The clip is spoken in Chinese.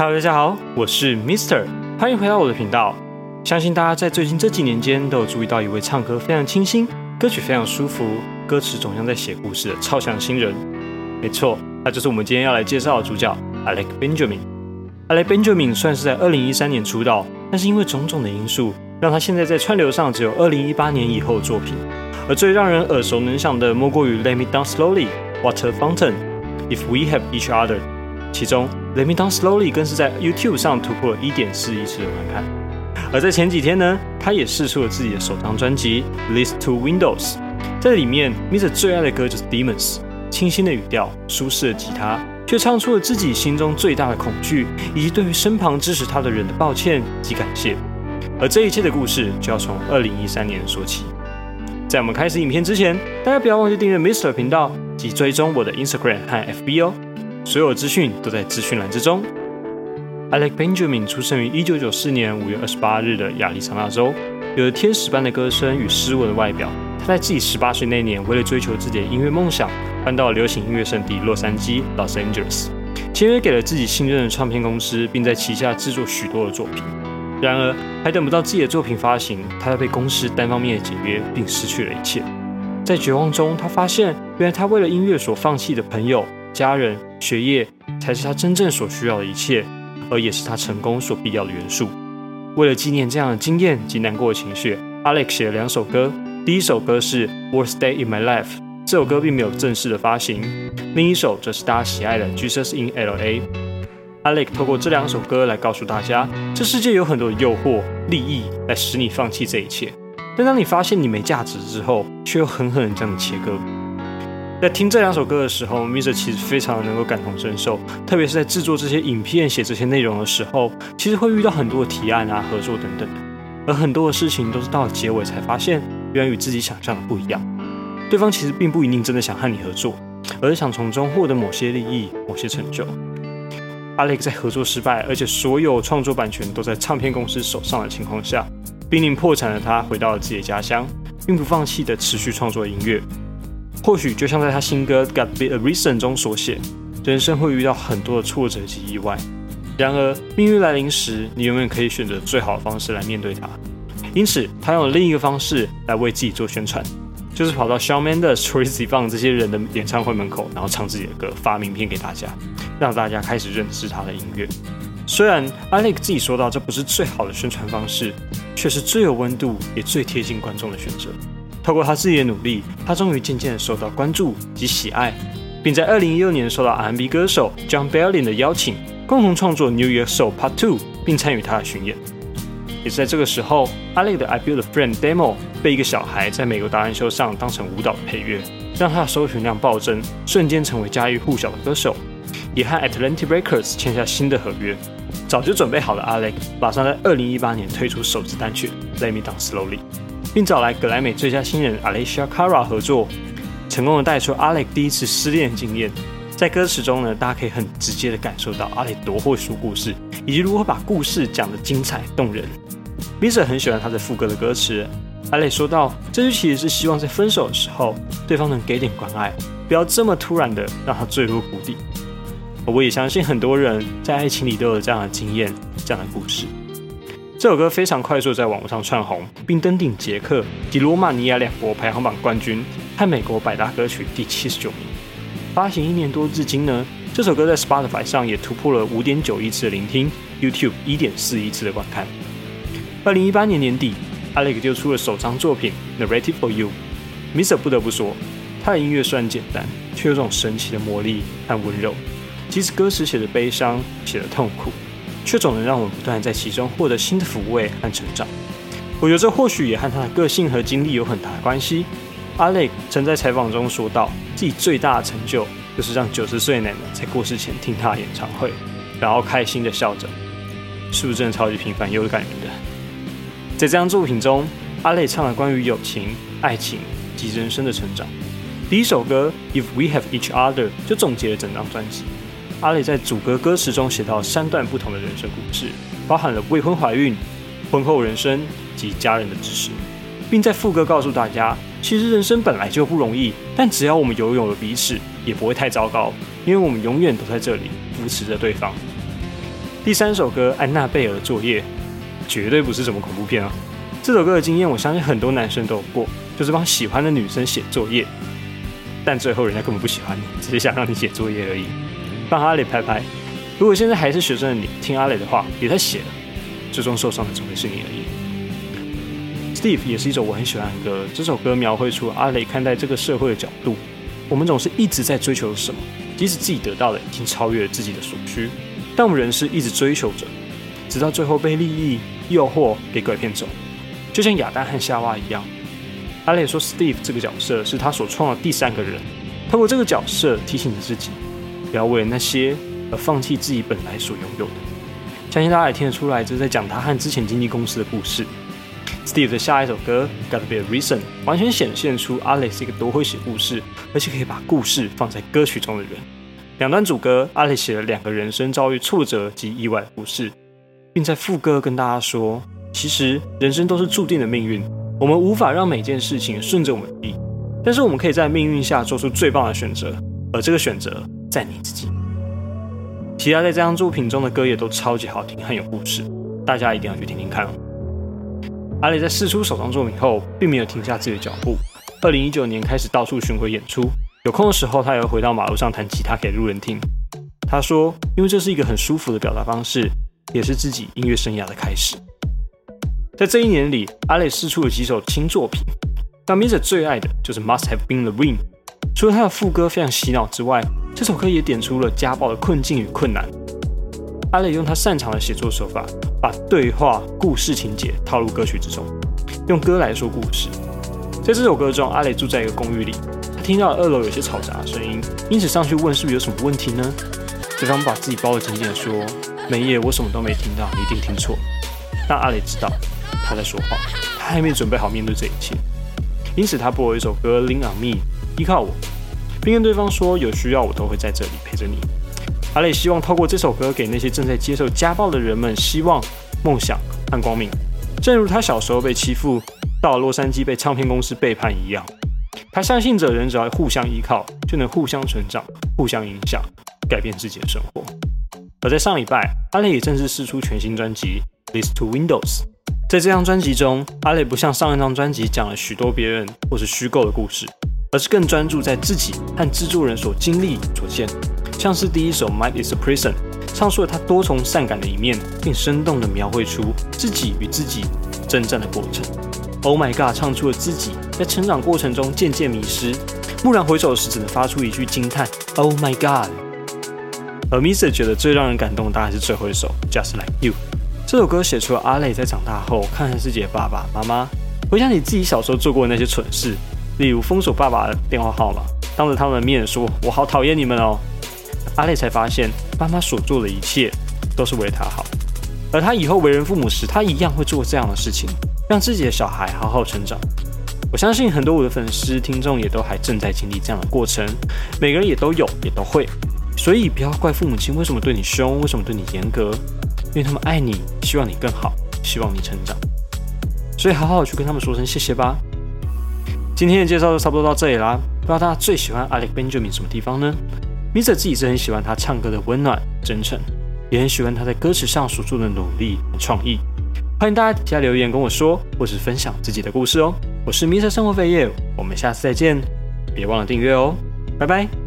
Hello，大家好，我是 Mister，欢迎回到我的频道。相信大家在最近这几年间都有注意到一位唱歌非常清新、歌曲非常舒服、歌词总像在写故事的超强新人。没错，那就是我们今天要来介绍的主角，Alex Benjamin。Alex Benjamin 算是在2013年出道，但是因为种种的因素，让他现在在串流上只有2018年以后的作品。而最让人耳熟能详的，莫过于 Let Me Down Slowly、Water Fountain、If We Have Each Other。其中，Let Me Down Slowly 更是在 YouTube 上突破了1.4亿次的观看。而在前几天呢，他也试出了自己的首张专辑《Leads to Windows》。在里面，Mr. 最爱的歌就是 Demons，清新的语调，舒适的吉他，却唱出了自己心中最大的恐惧，以及对于身旁支持他的人的抱歉及感谢。而这一切的故事，就要从2013年说起。在我们开始影片之前，大家不要忘记订阅 Mr. 频道及追踪我的 Instagram 和 FB 哦。所有资讯都在资讯栏之中。Alec Benjamin 出生于一九九四年五月二十八日的亚利桑那州，有着天使般的歌声与斯文的外表。他在自己十八岁那年，为了追求自己的音乐梦想，搬到流行音乐圣地洛杉矶 （Los Angeles），签约给了自己信任的唱片公司，并在旗下制作许多的作品。然而，还等不到自己的作品发行，他被公司单方面的解约，并失去了一切。在绝望中，他发现，原来他为了音乐所放弃的朋友。家人、学业才是他真正所需要的一切，而也是他成功所必要的元素。为了纪念这样的经验及难过的情绪，Alex 写了两首歌。第一首歌是《Worst Day in My Life》，这首歌并没有正式的发行；另一首则是大家喜爱的《Jesus in L.A.》。Alex 透过这两首歌来告诉大家，这世界有很多的诱惑、利益来使你放弃这一切，但当你发现你没价值之后，却又狠狠地将你切割。在听这两首歌的时候，Mr. 其实非常能够感同身受，特别是在制作这些影片、写这些内容的时候，其实会遇到很多的提案啊、合作等等，而很多的事情都是到了结尾才发现，原来与自己想象的不一样。对方其实并不一定真的想和你合作，而是想从中获得某些利益、某些成就。Alec 在合作失败，而且所有创作版权都在唱片公司手上的情况下，濒临破产的他回到了自己的家乡，并不放弃的持续创作音乐。或许就像在他新歌《Got Be a Reason》中所写，人生会遇到很多的挫折及意外，然而命运来临时，你永远可以选择最好的方式来面对它。因此，他用另一个方式来为自己做宣传，就是跑到 Shawn Mendes、Troye Sivan 这些人的演唱会门口，然后唱自己的歌，发名片给大家，让大家开始认识他的音乐。虽然 Alec 自己说到这不是最好的宣传方式，却是最有温度也最贴近观众的选择。透过他自己的努力，他终于渐渐受到关注及喜爱，并在2016年受到 R&B 歌手 John b e l l i n 的邀请，共同创作《New Year's Soul Part Two》，并参与他的巡演。也是在这个时候，Alec 的《I Build a Friend》Demo 被一个小孩在美国达人秀上当成舞蹈的配乐，让他的搜寻量暴增，瞬间成为家喻户晓的歌手，也和 Atlantic Records 签下新的合约。早就准备好了，Alec 马上在2018年推出首支单曲《Let Me Down Slowly》。并找来格莱美最佳新人 Alicia Cara 合作，成功的带出 Alec 第一次失恋的经验。在歌词中呢，大家可以很直接的感受到 Alec 多会说故事，以及如何把故事讲得精彩动人。Mr. 很喜欢他的副歌的歌词，Alec 说道：“这句其实是希望在分手的时候，对方能给点关爱，不要这么突然的让他坠入谷底。”我也相信很多人在爱情里都有这样的经验，这样的故事。这首歌非常快速在网络上窜红，并登顶捷克及罗马尼亚两国排行榜冠军，和美国百大歌曲第七十九名。发行一年多至今呢，这首歌在 Spotify 上也突破了五点九亿次的聆听，YouTube 一点四亿次的观看。二零一八年年底，Alex 就出了首张作品《Narrative for You》。Mr. 不得不说，他的音乐虽然简单，却有种神奇的魔力和温柔。即使歌词写的悲伤，写的痛苦。却总能让我们不断在其中获得新的抚慰和成长。我觉得这或许也和他的个性和经历有很大的关系。阿磊曾在采访中说到，自己最大的成就就是让九十岁奶奶在过世前听他的演唱会，然后开心的笑着，是不是真的超级平凡又感人的？在这张作品中阿磊唱了关于友情、爱情及人生的成长。第一首歌《If We Have Each Other》就总结了整张专辑。阿磊在主歌歌词中写到三段不同的人生故事，包含了未婚怀孕、婚后人生及家人的支持，并在副歌告诉大家，其实人生本来就不容易，但只要我们拥有了彼此，也不会太糟糕，因为我们永远都在这里扶持着对方。第三首歌《安娜贝尔作业》绝对不是什么恐怖片啊！这首歌的经验，我相信很多男生都有过，就是帮喜欢的女生写作业，但最后人家根本不喜欢你，只是想让你写作业而已。帮阿磊拍拍。如果现在还是学生的你，听阿磊的话，别再写了，最终受伤的只会是你而已。Steve 也是一首我很喜欢的歌，这首歌描绘出阿磊看待这个社会的角度。我们总是一直在追求什么，即使自己得到的已经超越了自己的所需，但我们仍是一直追求着，直到最后被利益诱惑给拐骗走，就像亚当和夏娃一样。阿磊说，Steve 这个角色是他所创的第三个人，透过这个角色提醒着自己，不要为了那些。而放弃自己本来所拥有的，相信大家也听得出来，这是在讲他和之前经纪公司的故事。Steve 的下一首歌《Gotta Be a Reason》完全显现出阿磊是一个多会写故事，而且可以把故事放在歌曲中的人。两段主歌，阿磊写了两个人生遭遇挫折及意外的故事，并在副歌跟大家说：其实人生都是注定的命运，我们无法让每件事情顺着我们意，但是我们可以在命运下做出最棒的选择，而这个选择在你自己。其他在这张作品中的歌也都超级好听，很有故事，大家一定要去听听看哦。阿磊在试出首张作品后，并没有停下自己的脚步。二零一九年开始到处巡回演出，有空的时候他也会回到马路上弹吉他给路人听。他说：“因为这是一个很舒服的表达方式，也是自己音乐生涯的开始。”在这一年里，阿磊试出了几首新作品，但 Mr. 最爱的就是《Must Have Been the Rain》。除了他的副歌非常洗脑之外，这首歌也点出了家暴的困境与困难。阿磊用他擅长的写作手法，把对话、故事情节套入歌曲之中，用歌来说故事。在这首歌中，阿磊住在一个公寓里，他听到了二楼有些嘈杂的声音，因此上去问是不是有什么问题呢？对方把自己包得紧紧的说：“没耶，我什么都没听到，你一定听错。”但阿磊知道他在说谎，他还没准备好面对这一切，因此他播了一首歌《Lean on Me》，依靠我。并跟对方说：“有需要我都会在这里陪着你。”阿磊希望透过这首歌给那些正在接受家暴的人们希望、梦想和光明，正如他小时候被欺负，到了洛杉矶被唱片公司背叛一样。他相信着人只要互相依靠，就能互相成长、互相影响、改变自己的生活。而在上礼拜，阿磊也正式释出全新专辑《Leads to Windows》。在这张专辑中，阿磊不像上一张专辑讲了许多别人或是虚构的故事。而是更专注在自己和制作人所经历所见，像是第一首《Mind Is a Prison》，唱出了他多重善感的一面，并生动地描绘出自己与自己征战的过程。Oh My God，唱出了自己在成长过程中渐渐迷失，蓦然回首时只能发出一句惊叹：Oh My God。而 Misa 觉得最让人感动的大概是最后一首《Just Like You》。这首歌写出了阿磊在长大后看看自己的爸爸妈妈，回想起自己小时候做过的那些蠢事。例如封锁爸爸的电话号码，当着他们的面说：“我好讨厌你们哦。”阿磊才发现，爸妈所做的一切都是为他好，而他以后为人父母时，他一样会做这样的事情，让自己的小孩好好成长。我相信很多我的粉丝、听众也都还正在经历这样的过程，每个人也都有，也都会，所以不要怪父母亲为什么对你凶，为什么对你严格，因为他们爱你，希望你更好，希望你成长，所以好好去跟他们说声谢谢吧。今天的介绍就差不多到这里啦。不知道大家最喜欢 Alec Benjamin 什么地方呢？Mr. 自己是很喜欢他唱歌的温暖、真诚，也很喜欢他在歌词上所做的努力和创意。欢迎大家底下留言跟我说，或是分享自己的故事哦。我是 Mr. 生活废业，我们下次再见。别忘了订阅哦，拜拜。